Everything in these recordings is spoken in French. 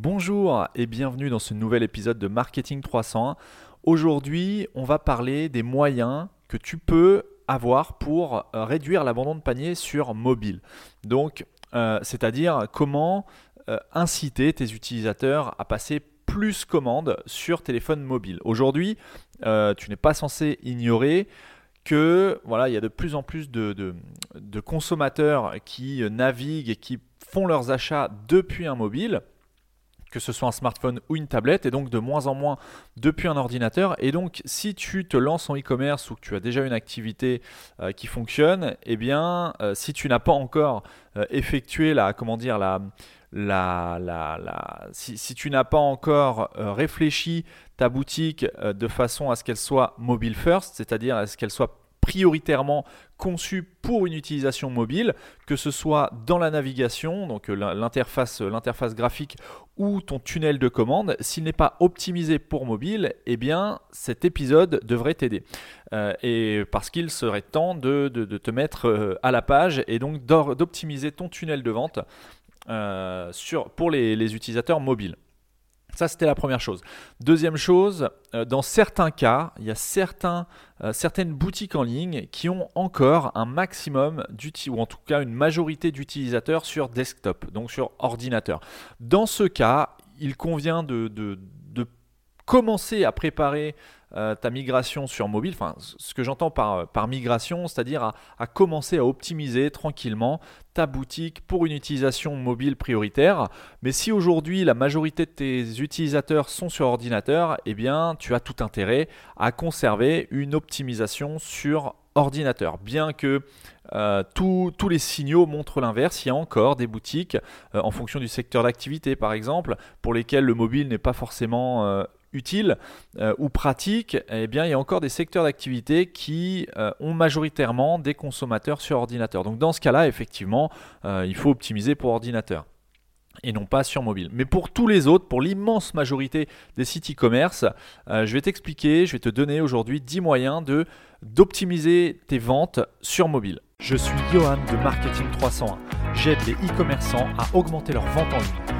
Bonjour et bienvenue dans ce nouvel épisode de Marketing 301. Aujourd'hui, on va parler des moyens que tu peux avoir pour euh, réduire l'abandon de panier sur mobile. Donc, euh, c'est-à-dire comment euh, inciter tes utilisateurs à passer plus commandes sur téléphone mobile. Aujourd'hui, tu n'es pas censé ignorer que voilà, il y a de plus en plus de, de consommateurs qui naviguent et qui font leurs achats depuis un mobile que ce soit un smartphone ou une tablette, et donc de moins en moins depuis un ordinateur. Et donc, si tu te lances en e-commerce ou que tu as déjà une activité euh, qui fonctionne, eh bien, euh, si tu n'as pas encore euh, effectué la, comment dire, la, la, la, si, tu n'as pas encore réfléchi ta boutique de façon à ce qu'elle soit mobile first, c'est-à-dire à ce qu'elle soit prioritairement conçu pour une utilisation mobile, que ce soit dans la navigation, donc euh, l'interface, euh, l'interface graphique ou ton tunnel de commande. S'il n'est pas optimisé pour mobile, eh bien cet épisode devrait t'aider. Euh, et parce qu'il serait temps de, te mettre à la page et donc d'optimiser ton tunnel de vente pour les utilisateurs mobiles. Ça, c'était la première chose. Deuxième chose, euh, dans certains cas, il y a euh, certaines boutiques en ligne qui ont encore un maximum ou en tout cas une majorité d'utilisateurs sur desktop, donc sur ordinateur. Dans ce cas, il convient de commencer à préparer euh, ta migration sur mobile, enfin ce que j'entends par, par migration, c'est-à-dire à, commencer à optimiser tranquillement ta boutique pour une utilisation mobile prioritaire. Mais si aujourd'hui la majorité de tes utilisateurs sont sur ordinateur, eh bien tu as tout intérêt à conserver une optimisation sur ordinateur. Bien que euh, tous les signaux montrent l'inverse, il y a encore des boutiques, euh, en fonction du secteur d'activité par exemple, pour lesquelles le mobile n'est pas forcément utile euh, ou pratique, eh bien, il y a encore des secteurs d'activité qui euh, ont majoritairement des consommateurs sur ordinateur. Donc dans ce cas-là, effectivement, euh, il faut optimiser pour ordinateur et non pas sur mobile. Mais pour tous les autres, pour l'immense majorité des sites e-commerce, je vais t'expliquer, je vais te donner aujourd'hui 10 moyens de d'optimiser tes ventes sur mobile. Je suis Johan de Marketing 301. J'aide les e-commerçants à augmenter leurs ventes en ligne.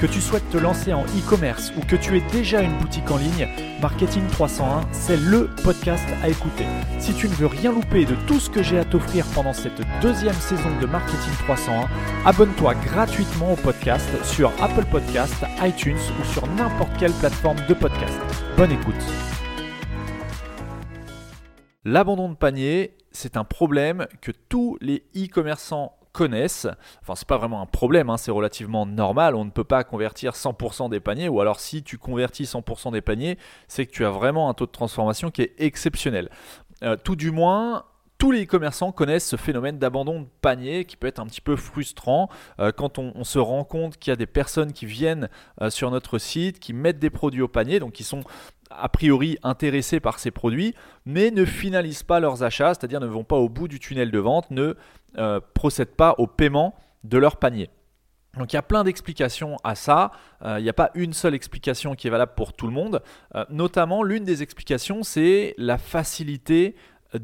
Que tu souhaites te lancer en e-commerce ou que tu aies déjà une boutique en ligne, Marketing 301, c'est le podcast à écouter. Si tu ne veux rien louper de tout ce que j'ai à t'offrir pendant cette deuxième saison de Marketing 301, abonne-toi gratuitement au podcast sur Apple Podcast, iTunes ou sur n'importe quelle plateforme de podcast. Bonne écoute. L'abandon de panier, c'est un problème que tous les e-commerçants connaissent. Enfin, c'est pas vraiment un problème, hein, c'est relativement normal. On ne peut pas convertir 100% des paniers, ou alors si tu convertis 100% des paniers, c'est que tu as vraiment un taux de transformation qui est exceptionnel. Euh, tout du moins, tous les e-commerçants connaissent ce phénomène d'abandon de panier qui peut être un petit peu frustrant euh, quand on, se rend compte qu'il y a des personnes qui viennent euh, sur notre site, qui mettent des produits au panier, donc qui sont a priori intéressés par ces produits, mais ne finalisent pas leurs achats, c'est-à-dire ne vont pas au bout du tunnel de vente, ne euh, procèdent pas au paiement de leur panier. Donc il y a plein d'explications à ça. il n'y a pas une seule explication qui est valable pour tout le monde. notamment, l'une des explications, c'est la facilité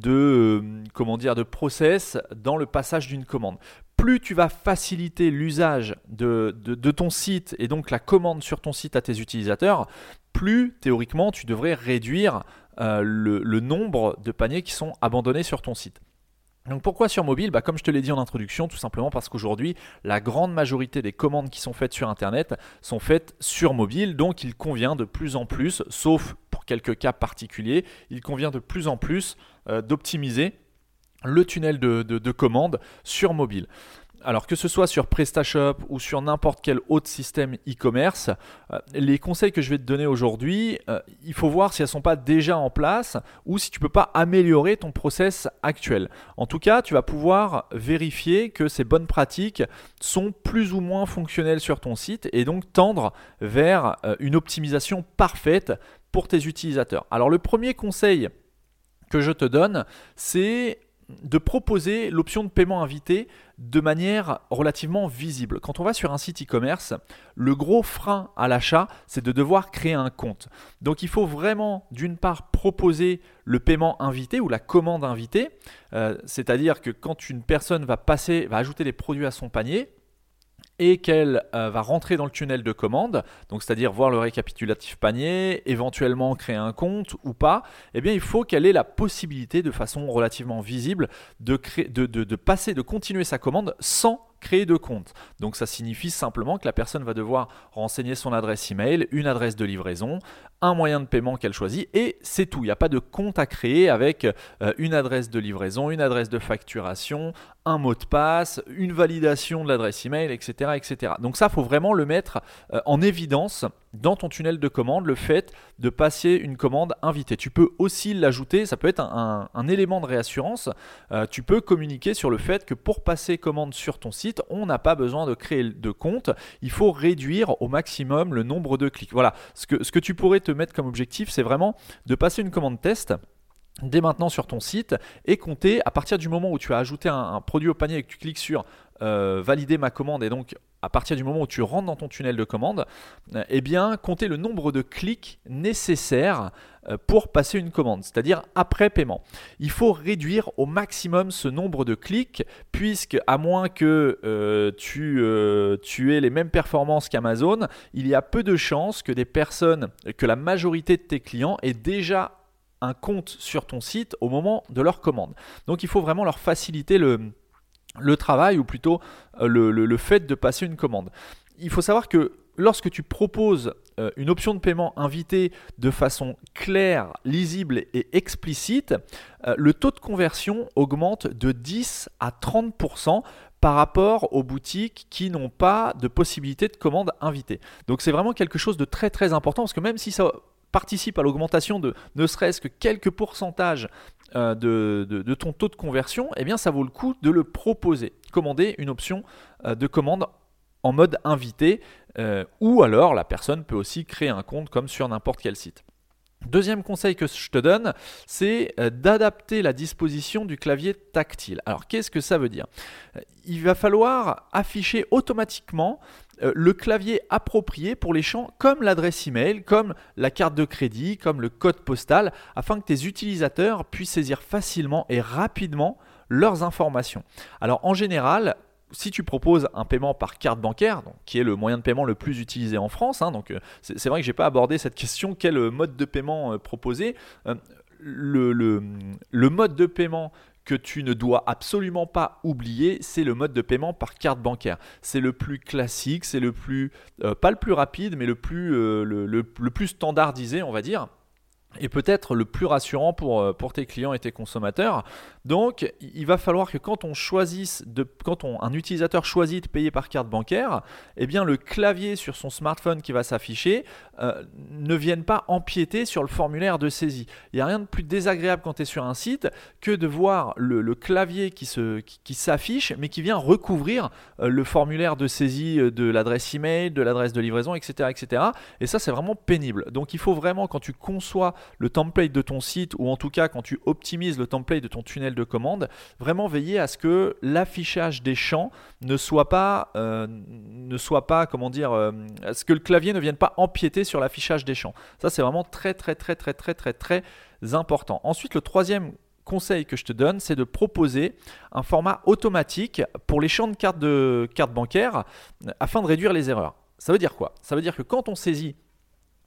euh, de process dans le passage d'une commande. Plus tu vas faciliter l'usage de, ton site et donc la commande sur ton site à tes utilisateurs, plus théoriquement tu devrais réduire euh, le, le nombre de paniers qui sont abandonnés sur ton site. Donc pourquoi sur mobile? Bah Comme je te l'ai dit en introduction, tout simplement parce qu'aujourd'hui, la grande majorité des commandes qui sont faites sur Internet sont faites sur mobile, donc il convient de plus en plus, sauf pour quelques cas particuliers, il convient de plus en plus euh, d'optimiser le tunnel de, de, commande sur mobile. alors que ce soit sur PrestaShop ou sur n'importe quel autre système e-commerce, euh, les conseils que je vais te donner aujourd'hui, euh, il faut voir si elles ne sont pas déjà en place ou si tu ne peux pas améliorer ton process actuel. En tout cas, tu vas pouvoir vérifier que ces bonnes pratiques sont plus ou moins fonctionnelles sur ton site et donc tendre vers euh, une optimisation parfaite pour tes utilisateurs. Alors le premier conseil que je te donne, c'est de proposer l'option de paiement invité de manière relativement visible. Quand on va sur un site e-commerce, le gros frein à l'achat, c'est de devoir créer un compte. Donc il faut vraiment, d'une part, proposer le paiement invité ou la commande invitée, euh, c'est-à-dire que quand une personne va passer, va ajouter des produits à son panier, et qu'elle euh, va rentrer dans le tunnel de commande, donc c'est-à-dire voir le récapitulatif panier, éventuellement créer un compte ou pas, eh bien il faut qu'elle ait la possibilité de façon relativement visible de, de passer, de continuer sa commande sans créer de compte. Donc ça signifie simplement que la personne va devoir renseigner son adresse email, une adresse de livraison, un moyen de paiement qu'elle choisit et c'est tout. Il n'y a pas de compte à créer avec euh, une adresse de livraison, une adresse de facturation, un mot de passe, une validation de l'adresse email, etc., etc. Donc ça, faut vraiment le mettre euh, en évidence dans ton tunnel de commande le fait de passer une commande invitée. Tu peux aussi l'ajouter, ça peut être un, élément de réassurance. Euh, tu peux communiquer sur le fait que pour passer commande sur ton site, on n'a pas besoin de créer de compte. Il faut réduire au maximum le nombre de clics. Voilà, ce que, tu pourrais te mettre comme objectif, c'est vraiment de passer une commande test dès maintenant sur ton site et compter à partir du moment où tu as ajouté un, produit au panier et que tu cliques sur euh, valider ma commande et donc à partir du moment où tu rentres dans ton tunnel de commande, eh bien compter le nombre de clics nécessaires euh, pour passer une commande, c'est-à-dire après paiement. Il faut réduire au maximum ce nombre de clics puisque à moins que euh, tu, tu aies les mêmes performances qu'Amazon, il y a peu de chances que des personnes, que la majorité de tes clients aient déjà un compte sur ton site au moment de leur commande. Donc il faut vraiment leur faciliter le, le travail ou plutôt euh, le, fait de passer une commande. Il faut savoir que lorsque tu proposes euh, une option de paiement invitée de façon claire, lisible et explicite, euh, le taux de conversion augmente de 10 à 30% par rapport aux boutiques qui n'ont pas de possibilité de commande invitée. Donc c'est vraiment quelque chose de très très important parce que même si ça participe à l'augmentation de ne serait-ce que quelques pourcentages euh, de, ton taux de conversion, eh bien ça vaut le coup de le proposer. Commander une option euh, de commande en mode invité, euh, ou alors la personne peut aussi créer un compte comme sur n'importe quel site. Deuxième conseil que je te donne, c'est d'adapter la disposition du clavier tactile. Alors qu'est-ce que ça veut dire? Il va falloir afficher automatiquement euh, le clavier approprié pour les champs comme l'adresse email, comme la carte de crédit, comme le code postal, afin que tes utilisateurs puissent saisir facilement et rapidement leurs informations. Alors en général, si tu proposes un paiement par carte bancaire, qui est le moyen de paiement le plus utilisé en France, hein, donc euh, c'est vrai que je n'ai pas abordé cette question, quel mode de paiement euh, proposer le, mode de paiement que tu ne dois absolument pas oublier, c'est le mode de paiement par carte bancaire. C'est le plus classique, c'est le plus, euh, pas le plus rapide, mais le plus, euh, le plus standardisé, on va dire et peut-être le plus rassurant pour, euh, pour tes clients et tes consommateurs. Donc, il va falloir que quand on choisisse de, quand on, un utilisateur choisit de payer par carte bancaire, eh bien le clavier sur son smartphone qui va s'afficher euh, ne vienne pas empiéter sur le formulaire de saisie. Il n'y a rien de plus désagréable quand tu es sur un site que de voir le, clavier qui, qui, s'affiche, mais qui vient recouvrir euh, le formulaire de saisie de l'adresse email, de l'adresse de livraison, etc., etc. Et ça, c'est vraiment pénible. Donc, il faut vraiment quand tu conçois le template de ton site ou en tout cas quand tu optimises le template de ton tunnel de commande, vraiment veiller à ce que l'affichage des champs ne soit pas, euh, ne soit pas, comment dire, euh, à ce que le clavier ne vienne pas empiéter sur l'affichage des champs. Ça c'est vraiment très très très très très très très important. Ensuite, le troisième conseil que je te donne, c'est de proposer un format automatique pour les champs de carte, de carte bancaire afin de réduire les erreurs. Ça veut dire quoi? Ça veut dire que quand on saisit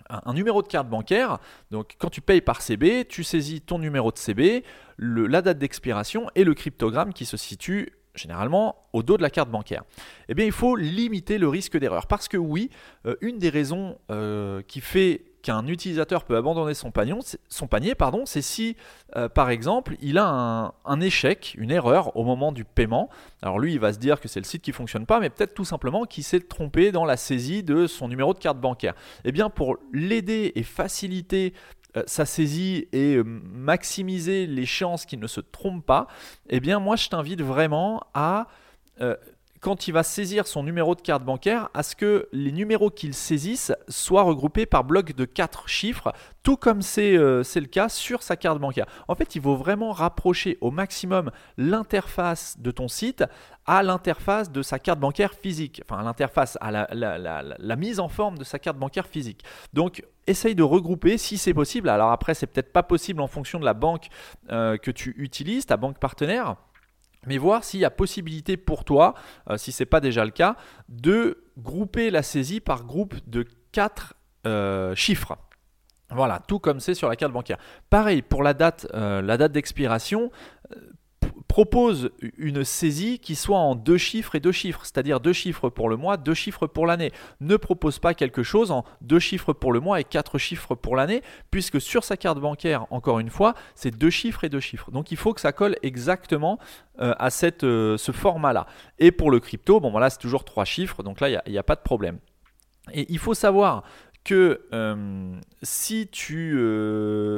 un, numéro de carte bancaire. Donc quand tu payes par CB, tu saisis ton numéro de CB, la date d'expiration et le cryptogramme qui se situe généralement au dos de la carte bancaire. Eh bien, il faut limiter le risque d'erreur. Parce que oui, euh, une des raisons euh, qui fait qu'un utilisateur peut abandonner son, panier, pardon, c'est si, euh, par exemple, il a un, échec, une erreur au moment du paiement. Alors lui, il va se dire que c'est le site qui fonctionne pas, mais peut-être tout simplement qu'il s'est trompé dans la saisie de son numéro de carte bancaire. Eh bien, pour l'aider et faciliter euh, sa saisie et euh, maximiser les chances qu'il ne se trompe pas, eh bien, moi, je t'invite vraiment à quand il va saisir son numéro de carte bancaire, à ce que les numéros qu'il saisisse soient regroupés par bloc de 4 chiffres, tout comme euh, c'est le cas sur sa carte bancaire. En fait, il faut vraiment rapprocher au maximum l'interface de ton site à l'interface de sa carte bancaire physique, enfin l'interface à la, mise en forme de sa carte bancaire physique. Donc, essaye de regrouper si c'est possible. Alors après, c'est peut-être pas possible en fonction de la banque euh, que tu utilises, ta banque partenaire mais voir s'il y a possibilité pour toi, euh, si ce n'est pas déjà le cas, de grouper la saisie par groupe de 4 euh, chiffres. Voilà, tout comme c'est sur la carte bancaire. Pareil, pour la date, euh, la date d'expiration, propose une saisie qui soit en deux chiffres et deux chiffres, c'est-à-dire deux chiffres pour le mois, deux chiffres pour l'année. Ne propose pas quelque chose en deux chiffres pour le mois et quatre chiffres pour l'année, puisque sur sa carte bancaire, encore une fois, c'est deux chiffres et deux chiffres. Donc il faut que ça colle exactement euh, à cette, euh, ce format-là. Et pour le crypto, bon voilà, c'est toujours trois chiffres, donc là, il n'y a, pas de problème. Et il faut savoir que euh, si, tu,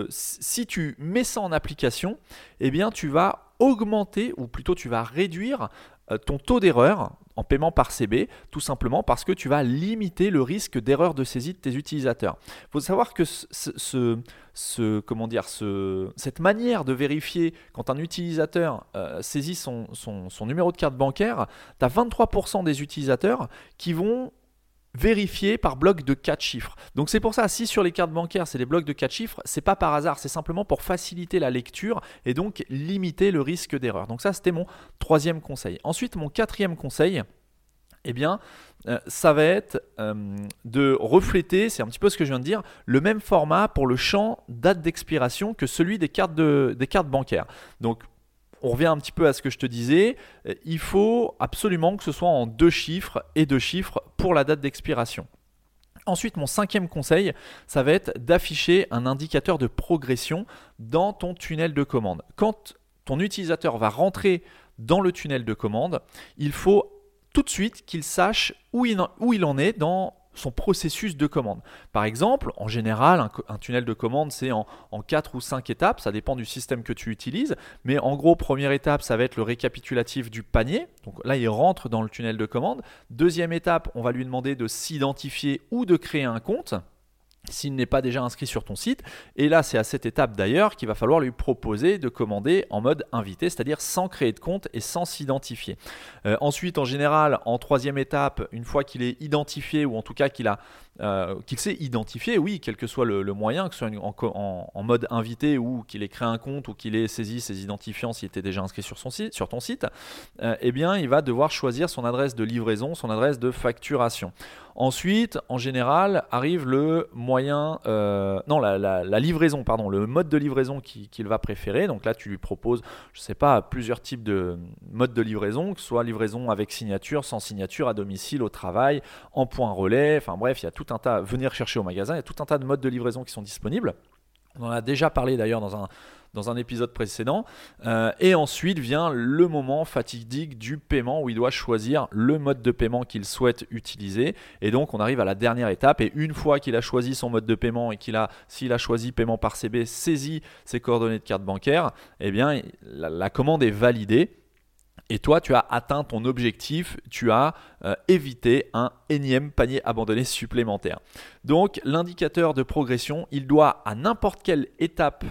si tu mets ça en application, eh bien tu vas augmenter, ou plutôt tu vas réduire euh, ton taux d'erreur en paiement par CB, tout simplement parce que tu vas limiter le risque d'erreur de saisie de tes utilisateurs. Il faut savoir que ce, comment dire, cette manière de vérifier quand un utilisateur euh, saisit son, son, numéro de carte bancaire, tu as 23% des utilisateurs qui vont vérifié par bloc de 4 chiffres. Donc c'est pour ça, si sur les cartes bancaires c'est des blocs de 4 chiffres, c'est pas par hasard, c'est simplement pour faciliter la lecture et donc limiter le risque d'erreur. Donc ça c'était mon troisième conseil. Ensuite mon quatrième conseil, eh bien, euh, ça va être euh, de refléter, c'est un petit peu ce que je viens de dire, le même format pour le champ date d'expiration que celui des cartes, de, des cartes bancaires. Donc on revient un petit peu à ce que je te disais, euh, il faut absolument que ce soit en deux chiffres et deux chiffres pour la date d'expiration. Ensuite, mon cinquième conseil, ça va être d'afficher un indicateur de progression dans ton tunnel de commande. Quand ton utilisateur va rentrer dans le tunnel de commande, il faut tout de suite qu'il sache où il, où il en est dans son processus de commande. Par exemple, en général, un, tunnel de commande, c'est en, en 4 ou 5 étapes, ça dépend du système que tu utilises, mais en gros, première étape, ça va être le récapitulatif du panier. Donc là, il rentre dans le tunnel de commande. Deuxième étape, on va lui demander de s'identifier ou de créer un compte s'il n'est pas déjà inscrit sur ton site. Et là, c'est à cette étape d'ailleurs qu'il va falloir lui proposer de commander en mode invité, c'est-à-dire sans créer de compte et sans s'identifier. Euh, ensuite, en général, en troisième étape, une fois qu'il est identifié ou en tout cas qu'il a euh, qu'il s'est identifié, oui, quel que soit le, moyen, que ce soit en, mode invité ou qu'il ait créé un compte ou qu'il ait saisi ses identifiants s'il était déjà inscrit sur, son site, sur ton site, euh, eh bien, il va devoir choisir son adresse de livraison, son adresse de facturation. Ensuite, en général, arrive le moyen, euh, non, la, livraison, pardon, le mode de livraison qu'il va préférer. Donc là, tu lui proposes, je ne sais pas, plusieurs types de modes de livraison, que ce soit livraison avec signature, sans signature, à domicile, au travail, en point relais. Enfin bref, il y a tout un tas, venir chercher au magasin, il y a tout un tas de modes de livraison qui sont disponibles. On en a déjà parlé d'ailleurs dans un, dans un épisode précédent. Euh, et ensuite vient le moment fatidique du paiement où il doit choisir le mode de paiement qu'il souhaite utiliser. Et donc on arrive à la dernière étape. Et une fois qu'il a choisi son mode de paiement et qu'il a, s'il a choisi paiement par CB, saisi ses coordonnées de carte bancaire, eh bien la, commande est validée. Et toi, tu as atteint ton objectif, tu as euh, évité un énième panier abandonné supplémentaire. Donc l'indicateur de progression, il doit à n'importe quelle étape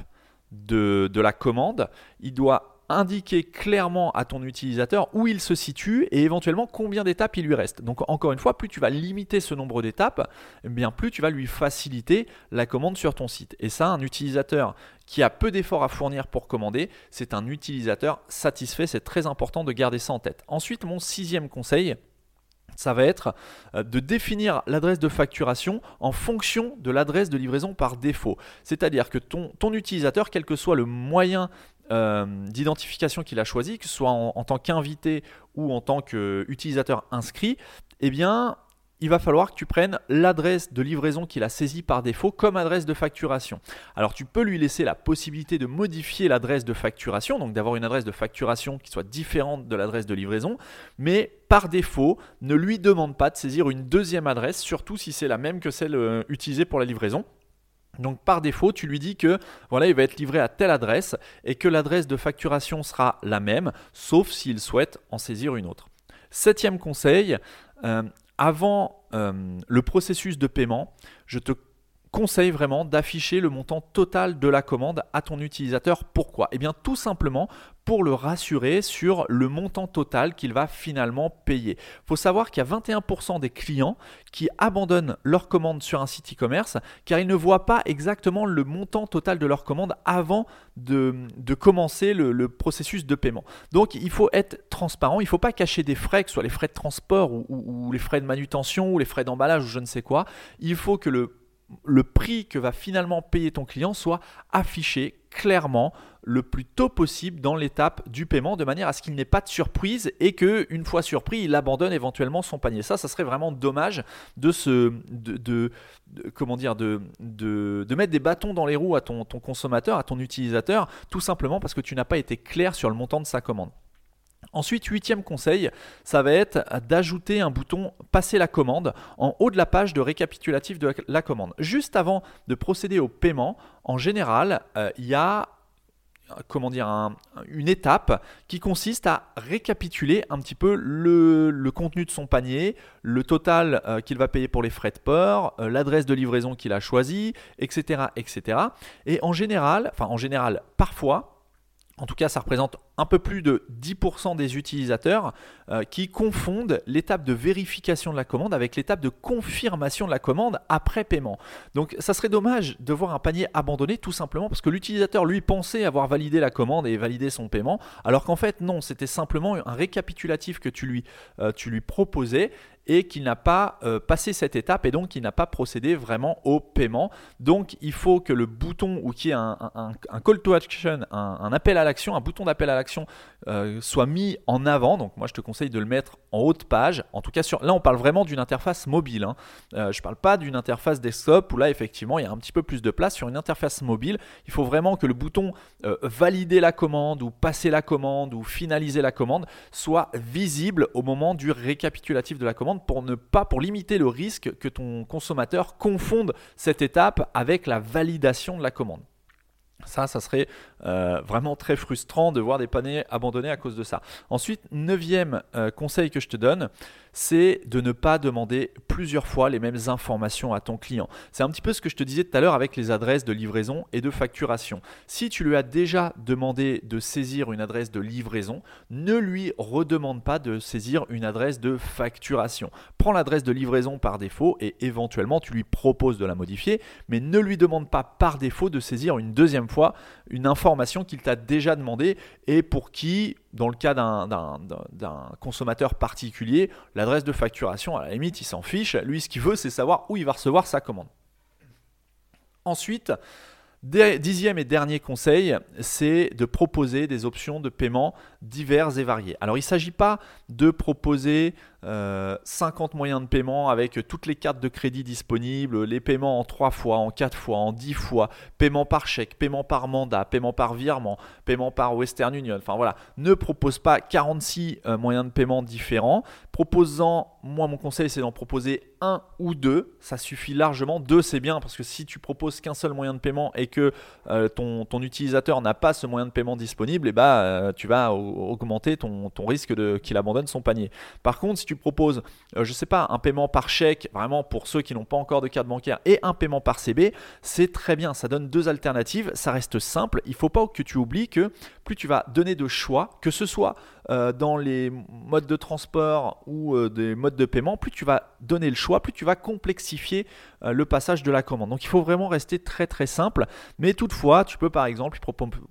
de, la commande, il doit indiquer clairement à ton utilisateur où il se situe et éventuellement combien d'étapes il lui reste. Donc encore une fois, plus tu vas limiter ce nombre d'étapes, eh bien plus tu vas lui faciliter la commande sur ton site. Et ça, un utilisateur qui a peu d'efforts à fournir pour commander, c'est un utilisateur satisfait. C'est très important de garder ça en tête. Ensuite, mon sixième conseil, ça va être euh, de définir l'adresse de facturation en fonction de l'adresse de livraison par défaut. C'est-à-dire que ton, ton, utilisateur, quel que soit le moyen euh, d'identification qu'il a choisi, que ce soit en, tant qu'invité ou en tant qu'utilisateur inscrit, eh bien, il va falloir que tu prennes l'adresse de livraison qu'il a saisie par défaut comme adresse de facturation. Alors tu peux lui laisser la possibilité de modifier l'adresse de facturation, donc d'avoir une adresse de facturation qui soit différente de l'adresse de livraison, mais par défaut, ne lui demande pas de saisir une deuxième adresse, surtout si c'est la même que celle euh, utilisée pour la livraison. Donc par défaut, tu lui dis que voilà, il va être livré à telle adresse et que l'adresse de facturation sera la même, sauf s'il souhaite en saisir une autre. Septième conseil, euh, avant euh, le processus de paiement, je te conseille vraiment d'afficher le montant total de la commande à ton utilisateur. Pourquoi? Eh bien tout simplement pour le rassurer sur le montant total qu'il va finalement payer. Il faut savoir qu'il y a 21% des clients qui abandonnent leur commande sur un site e-commerce car ils ne voient pas exactement le montant total de leur commande avant de, commencer le, processus de paiement. Donc il faut être transparent, il ne faut pas cacher des frais, que ce soit les frais de transport ou, ou les frais de manutention ou les frais d'emballage ou je ne sais quoi. Il faut que le le prix que va finalement payer ton client soit affiché clairement le plus tôt possible dans l'étape du paiement de manière à ce qu'il n'ait pas de surprise et que une fois surpris il abandonne éventuellement son panier. Ça ça serait vraiment dommage de se de, mettre des bâtons dans les roues à ton consommateur à ton utilisateur tout simplement parce que tu n'as pas été clair sur le montant de sa commande Ensuite, huitième conseil, ça va être d'ajouter un bouton Passer la commande en haut de la page de récapitulatif de la commande. Juste avant de procéder au paiement, en général, euh, il y a une étape qui consiste à récapituler un petit peu le, contenu de son panier, le total euh, qu'il va payer pour les frais de port, euh, l'adresse de livraison qu'il a choisie, etc., etc. Et en général, en général, parfois, en tout cas, ça représente un peu plus de 10% des utilisateurs euh, qui confondent l'étape de vérification de la commande avec l'étape de confirmation de la commande après paiement. Donc ça serait dommage de voir un panier abandonné tout simplement parce que l'utilisateur lui pensait avoir validé la commande et validé son paiement alors qu'en fait non, c'était simplement un récapitulatif que tu lui, euh, tu lui proposais et qu'il n'a pas euh, passé cette étape et donc il n'a pas procédé vraiment au paiement. Donc il faut que le bouton ou qu'il y ait un, call to action, un, appel à l'action, un bouton d'appel à l'action euh, soit mis en avant. Donc moi je te conseille de le mettre en haut de page. En tout cas sur, là on parle vraiment d'une interface mobile. Hein. Euh, je ne parle pas d'une interface desktop où là effectivement il y a un petit peu plus de place. Sur une interface mobile, il faut vraiment que le bouton valider la commande ou passer la commande ou finaliser la commande soit visible au moment du récapitulatif de la commande pour ne pas, pour limiter le risque que ton consommateur confonde cette étape avec la validation de la commande. Ça, ça serait euh, vraiment très frustrant de voir des paniers abandonnés à cause de ça. Ensuite, neuvième euh, conseil que je te donne, c'est de ne pas demander plusieurs fois les mêmes informations à ton client. C'est un petit peu ce que je te disais tout à l'heure avec les adresses de livraison et de facturation. Si tu lui as déjà demandé de saisir une adresse de livraison, ne lui redemande pas de saisir une adresse de facturation. Prends l'adresse de livraison par défaut et éventuellement tu lui proposes de la modifier, mais ne lui demande pas par défaut de saisir une deuxième fois une information qu'il t'a déjà demandé et pour qui dans le cas d'un consommateur particulier, l'adresse de facturation, à la limite, il s'en fiche. Lui, ce qu'il veut, c'est savoir où il va recevoir sa commande. Ensuite, Dixième et dernier conseil, c'est de proposer des options de paiement diverses et variées. Alors il ne s'agit pas de proposer 50 euh, moyens de paiement avec toutes les cartes de crédit disponibles, les paiements en 3 fois, en 4 fois, en 10 fois, paiement par chèque, paiement par mandat, paiement par virement, paiement par Western Union. Enfin voilà, ne propose pas 46 euh, moyens de paiement différents. Proposant, moi mon conseil c'est d'en proposer un ou deux, ça suffit largement. Deux c'est bien parce que si tu proposes qu'un seul moyen de paiement et que euh, ton, utilisateur n'a pas ce moyen de paiement disponible, et eh bah, tu vas augmenter ton, ton risque qu'il abandonne son panier. Par contre, si tu proposes, euh, je sais pas, un paiement par chèque, vraiment pour ceux qui n'ont pas encore de carte bancaire, et un paiement par CB, c'est très bien. Ça donne deux alternatives, ça reste simple. Il faut pas que tu oublies que plus tu vas donner de choix, que ce soit euh, dans les modes de transport ou euh, des modes de paiement, plus tu vas donner le choix, plus tu vas complexifier le passage de la commande. Donc il faut vraiment rester très très simple. Mais toutefois, tu peux par exemple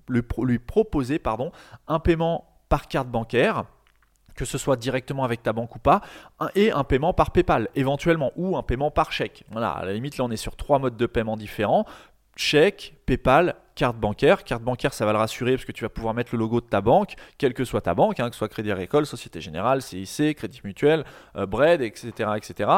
lui, lui proposer pardon, un paiement par carte bancaire que ce soit directement avec ta banque ou pas, et un paiement par PayPal éventuellement, ou un paiement par chèque. Voilà, à la limite là on est sur trois modes de paiement différents, chèque, PayPal carte bancaire. Carte bancaire, ça va le rassurer parce que tu vas pouvoir mettre le logo de ta banque, quelle que soit ta banque, hein, que ce soit Crédit Agricole, Société Générale, CIC, Crédit Mutuel, Bread, etc. etc.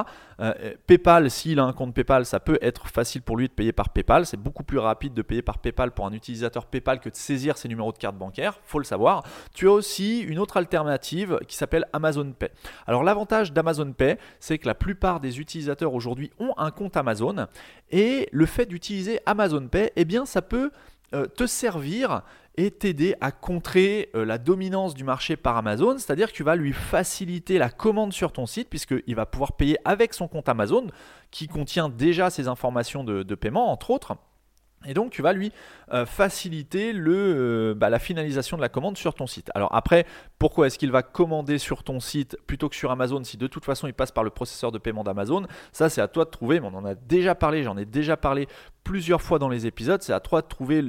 PayPal, s'il a un compte PayPal, ça peut être facile pour lui de payer par PayPal. C'est beaucoup plus rapide de payer par PayPal pour un utilisateur PayPal que de saisir ses numéros de carte bancaire, faut le savoir. Tu as aussi une autre alternative qui s'appelle Amazon Pay. Alors l'avantage d'Amazon Pay, c'est que la plupart des utilisateurs aujourd'hui ont un compte Amazon et le fait d'utiliser Amazon Pay, eh bien ça peut te servir et t'aider à contrer euh, la dominance du marché par Amazon, c'est-à-dire que tu vas lui faciliter la commande sur ton site puisqu'il va pouvoir payer avec son compte Amazon qui contient déjà ses informations de, paiement entre autres. Et donc tu vas lui euh, faciliter le, bah, la finalisation de la commande sur ton site. Alors après, pourquoi est-ce qu'il va commander sur ton site plutôt que sur Amazon si de toute façon il passe par le processeur de paiement d'Amazon? Ça c'est à toi de trouver, mais on en a déjà parlé, j'en ai déjà parlé plusieurs fois dans les épisodes, c'est à toi de trouver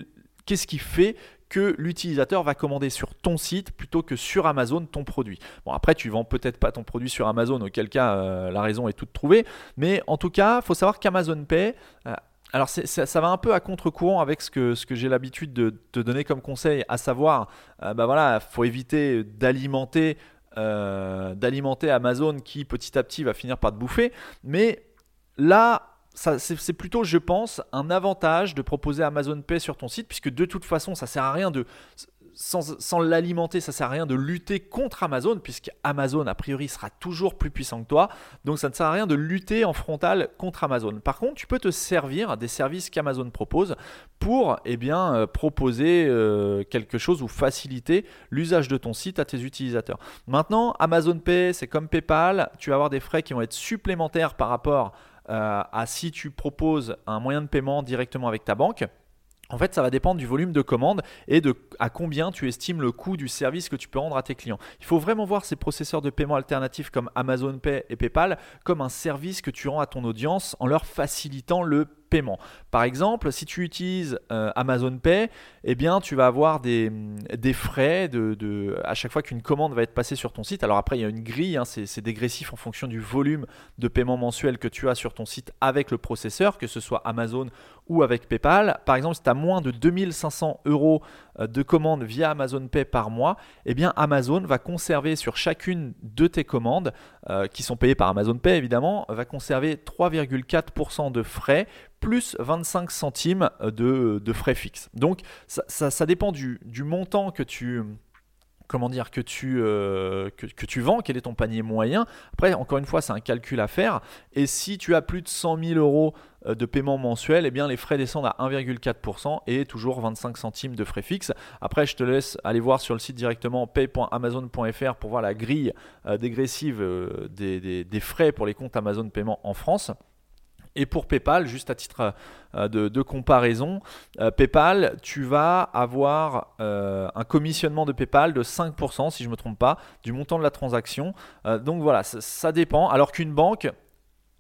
qu'est-ce qui fait que l'utilisateur va commander sur ton site plutôt que sur Amazon ton produit. Bon après tu vends peut-être pas ton produit sur Amazon, auquel cas euh, la raison est toute trouvée, mais en tout cas il faut savoir qu'Amazon Pay euh, alors ça, va un peu à contre-courant avec ce que, j'ai l'habitude de te donner comme conseil, à savoir, euh, bah voilà, faut éviter d'alimenter d'alimenter Amazon qui petit à petit va finir par te bouffer. Mais là, c'est plutôt, je pense, un avantage de proposer Amazon Pay sur ton site, puisque de toute façon, ça sert à rien de sans, l'alimenter, ça sert à rien de lutter contre Amazon, puisque Amazon, a priori, sera toujours plus puissant que toi. Donc ça ne sert à rien de lutter en frontal contre Amazon. Par contre, tu peux te servir des services qu'Amazon propose pour eh euh, proposer euh, quelque chose ou faciliter l'usage de ton site à tes utilisateurs. Maintenant, Amazon Pay, c'est comme PayPal, tu vas avoir des frais qui vont être supplémentaires par rapport euh, à si tu proposes un moyen de paiement directement avec ta banque. En fait, ça va dépendre du volume de commande et de à combien tu estimes le coût du service que tu peux rendre à tes clients. Il faut vraiment voir ces processeurs de paiement alternatifs comme Amazon Pay et PayPal comme un service que tu rends à ton audience en leur facilitant le paiement. Par exemple, si tu utilises euh, Amazon Pay, eh bien, tu vas avoir des, des frais de, à chaque fois qu'une commande va être passée sur ton site. Alors après, il y a une grille, hein, c'est dégressif en fonction du volume de paiement mensuel que tu as sur ton site avec le processeur, que ce soit Amazon ou avec PayPal. Par exemple, si tu as moins de 2500 euros de commandes via Amazon Pay par mois, eh bien Amazon va conserver sur chacune de tes commandes, euh, qui sont payées par Amazon Pay évidemment, va conserver 3,4% de frais plus 25 centimes de, frais fixes. Donc ça, dépend du, montant que tu, comment dire, que tu, euh, que, tu vends, quel est ton panier moyen. Après, encore une fois, c'est un calcul à faire. Et si tu as plus de 100 000 euros euh, de paiement mensuel, eh bien les frais descendent à 1,4% et toujours 25 centimes de frais fixes. Après, je te laisse aller voir sur le site directement pay.amazon.fr pour voir la grille euh, dégressive des, frais pour les comptes Amazon Paiement en France. Et pour PayPal, juste à titre euh, de, comparaison, euh, PayPal, tu vas avoir euh, un commissionnement de PayPal de 5%, si je ne me trompe pas, du montant de la transaction. donc voilà, ça, dépend. Alors qu'une banque,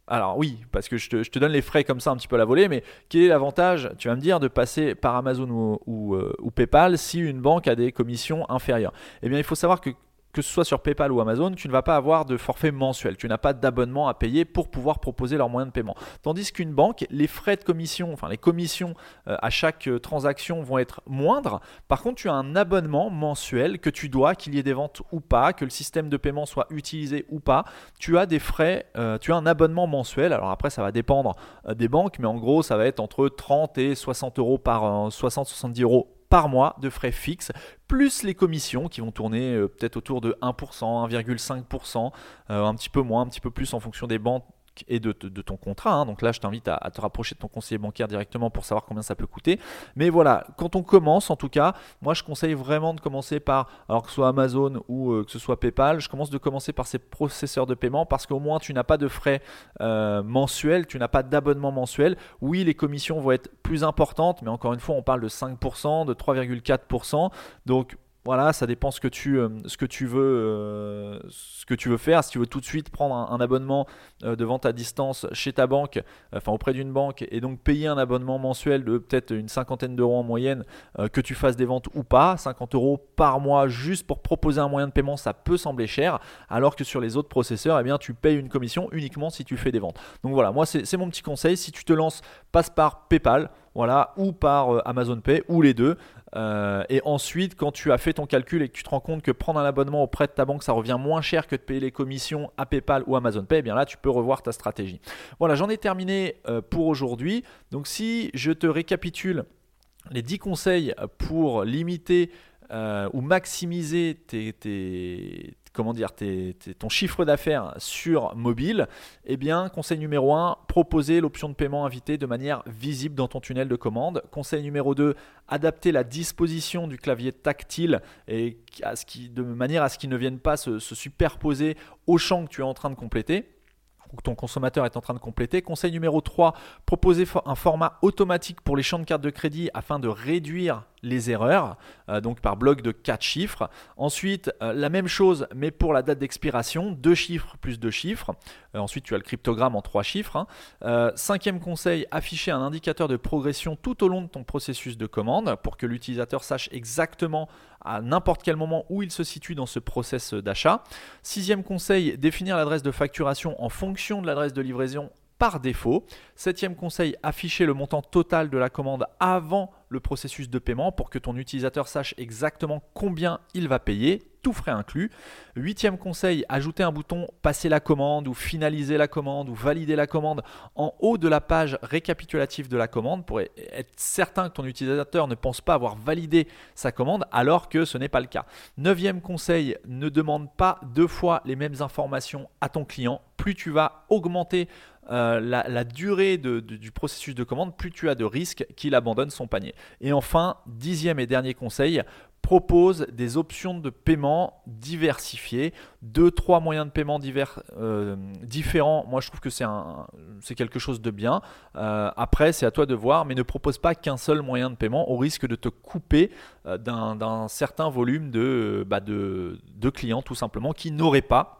alors oui, parce que je te, donne les frais comme ça un petit peu à la volée, mais quel est l'avantage, tu vas me dire, de passer par Amazon ou, ou PayPal si une banque a des commissions inférieures? Eh bien, il faut savoir que que ce soit sur PayPal ou Amazon, tu ne vas pas avoir de forfait mensuel. Tu n'as pas d'abonnement à payer pour pouvoir proposer leur moyen de paiement. Tandis qu'une banque, les frais de commission, enfin les commissions euh, à chaque euh, transaction vont être moindres. Par contre, tu as un abonnement mensuel que tu dois, qu'il y ait des ventes ou pas, que le système de paiement soit utilisé ou pas. Tu as des frais, euh, tu as un abonnement mensuel. Alors après, ça va dépendre des banques, mais en gros, ça va être entre 30 et 60 euros par 60-70 euros par mois de frais fixes, plus les commissions qui vont tourner euh, peut-être autour de 1%, 1,5%, euh, un petit peu moins, un petit peu plus en fonction des banques et de, ton contrat. Hein. Donc là, je t'invite à, te rapprocher de ton conseiller bancaire directement pour savoir combien ça peut coûter. Mais voilà, quand on commence, en tout cas, moi, je conseille vraiment de commencer par, alors que ce soit Amazon ou euh, que ce soit PayPal, je commence de commencer par ces processeurs de paiement parce qu'au moins, tu n'as pas de frais euh, mensuels, tu n'as pas d'abonnement mensuel. Oui, les commissions vont être plus importantes, mais encore une fois, on parle de 5%, de 3,4%. Donc, voilà, ça dépend ce que tu, euh, veux, euh, ce que tu veux faire. Si tu veux tout de suite prendre un, abonnement euh, de vente à distance chez ta banque, enfin auprès d'une banque, et donc payer un abonnement mensuel de peut-être une cinquantaine d'euros en moyenne, que tu fasses des ventes ou pas, 50 euros par mois juste pour proposer un moyen de paiement, ça peut sembler cher, alors que sur les autres processeurs, eh tu payes une commission uniquement si tu fais des ventes. Donc voilà, moi c'est mon petit conseil. Si tu te lances, passe par PayPal. voilà, ou par Amazon Pay, ou les deux. Et ensuite, quand tu as fait ton calcul et que tu te rends compte que prendre un abonnement auprès de ta banque, ça revient moins cher que de payer les commissions à PayPal ou Amazon Pay, eh bien là, tu peux revoir ta stratégie. Voilà, j'en ai terminé pour aujourd'hui. Donc si je te récapitule les 10 conseils pour limiter euh, ou maximiser tes, comment dire, ton chiffre d'affaires sur mobile, eh bien, conseil numéro 1, proposer l'option de paiement invité de manière visible dans ton tunnel de commande. Conseil numéro 2, adapter la disposition du clavier tactile de manière à ce qu'il ne vienne pas se superposer au champ que tu es en train de compléter que ton consommateur est en train de compléter. Conseil numéro 3, proposer un format automatique pour les champs de carte de crédit afin de réduire les erreurs, euh, donc par bloc de 4 chiffres. Ensuite, euh, la même chose, mais pour la date d'expiration, 2 chiffres plus 2 chiffres. Euh, ensuite, tu as le cryptogramme en 3 chiffres. Hein. cinquième conseil, afficher un indicateur de progression tout au long de ton processus de commande pour que l'utilisateur sache exactement à n'importe quel moment où il se situe dans ce process d'achat. Sixième conseil, définir l'adresse de facturation en fonction de l'adresse de livraison par défaut. Septième conseil, afficher le montant total de la commande avant le processus de paiement pour que ton utilisateur sache exactement combien il va payer, tout frais inclus. Huitième conseil, ajouter un bouton passer la commande ou finaliser la commande ou valider la commande en haut de la page récapitulative de la commande pour être certain que ton utilisateur ne pense pas avoir validé sa commande alors que ce n'est pas le cas. Neuvième conseil, ne demande pas deux fois les mêmes informations à ton client. Plus tu vas augmenter euh, la, durée du processus de commande, plus tu as de risques qu'il abandonne son panier. Et enfin, dixième et dernier conseil, propose des options de paiement diversifiées, deux, trois moyens de paiement euh, différents. Moi, je trouve que c'est, quelque chose de bien. Euh, après, c'est à toi de voir, mais ne propose pas qu'un seul moyen de paiement au risque de te couper d'un, certain volume bah, de clients, tout simplement, qui n'auraient pas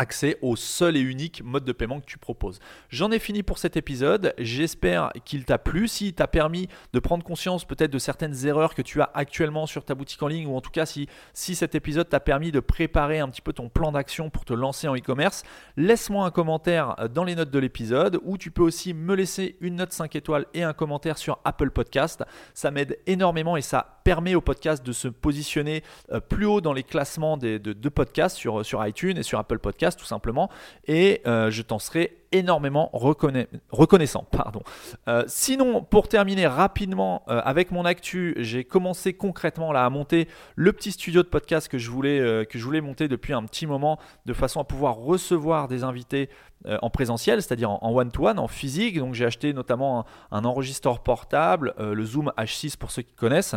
accès au seul et unique mode de paiement que tu proposes. J'en ai fini pour cet épisode. J'espère qu'il t'a plu. S'il t'a permis de prendre conscience peut-être de certaines erreurs que tu as actuellement sur ta boutique en ligne, ou en tout cas si, si cet épisode t'a permis de préparer un petit peu ton plan d'action pour te lancer en e-commerce, laisse-moi un commentaire dans les notes de l'épisode, ou tu peux aussi me laisser une note 5 étoiles et un commentaire sur Apple Podcast. Ça m'aide énormément et ça permet au podcast de se positionner euh, plus haut dans les classements de, de podcasts sur, sur iTunes et sur Apple Podcast tout simplement, et euh, je t'en serai énormément reconnaissant. Pardon. Euh, sinon, pour terminer rapidement euh, avec mon actu, j'ai commencé concrètement là à monter le petit studio de podcast que je voulais, que je voulais monter depuis un petit moment, de façon à pouvoir recevoir des invités en présentiel, c'est-à-dire en one-to-one, en physique. Donc j'ai acheté notamment un enregistreur portable, le Zoom H6 pour ceux qui connaissent.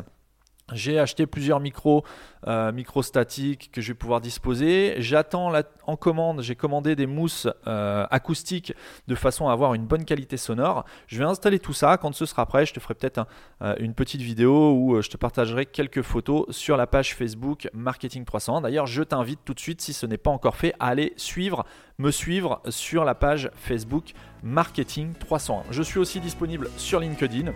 J'ai acheté plusieurs micros, euh, micros statiques que je vais pouvoir disposer. J'attends en commande, j'ai commandé des mousses euh, acoustiques de façon à avoir une bonne qualité sonore. Je vais installer tout ça. Quand ce sera prêt, je te ferai peut-être euh, une petite vidéo où je te partagerai quelques photos sur la page Facebook Marketing 300. D'ailleurs, je t'invite tout de suite, si ce n'est pas encore fait, à aller suivre, me suivre sur la page Facebook Marketing 301. Je suis aussi disponible sur LinkedIn.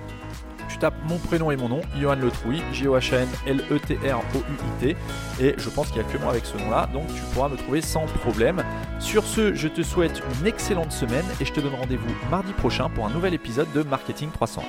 Tu tapes mon prénom et mon nom, Johan Le Trouy, J-O-H-N-L-E-T-R-O-U-I-T. Et je pense qu'il n'y a que moi avec ce nom-là, donc tu pourras me trouver sans problème. Sur ce, je te souhaite une excellente semaine et je te donne rendez-vous mardi prochain pour un nouvel épisode de Marketing 300.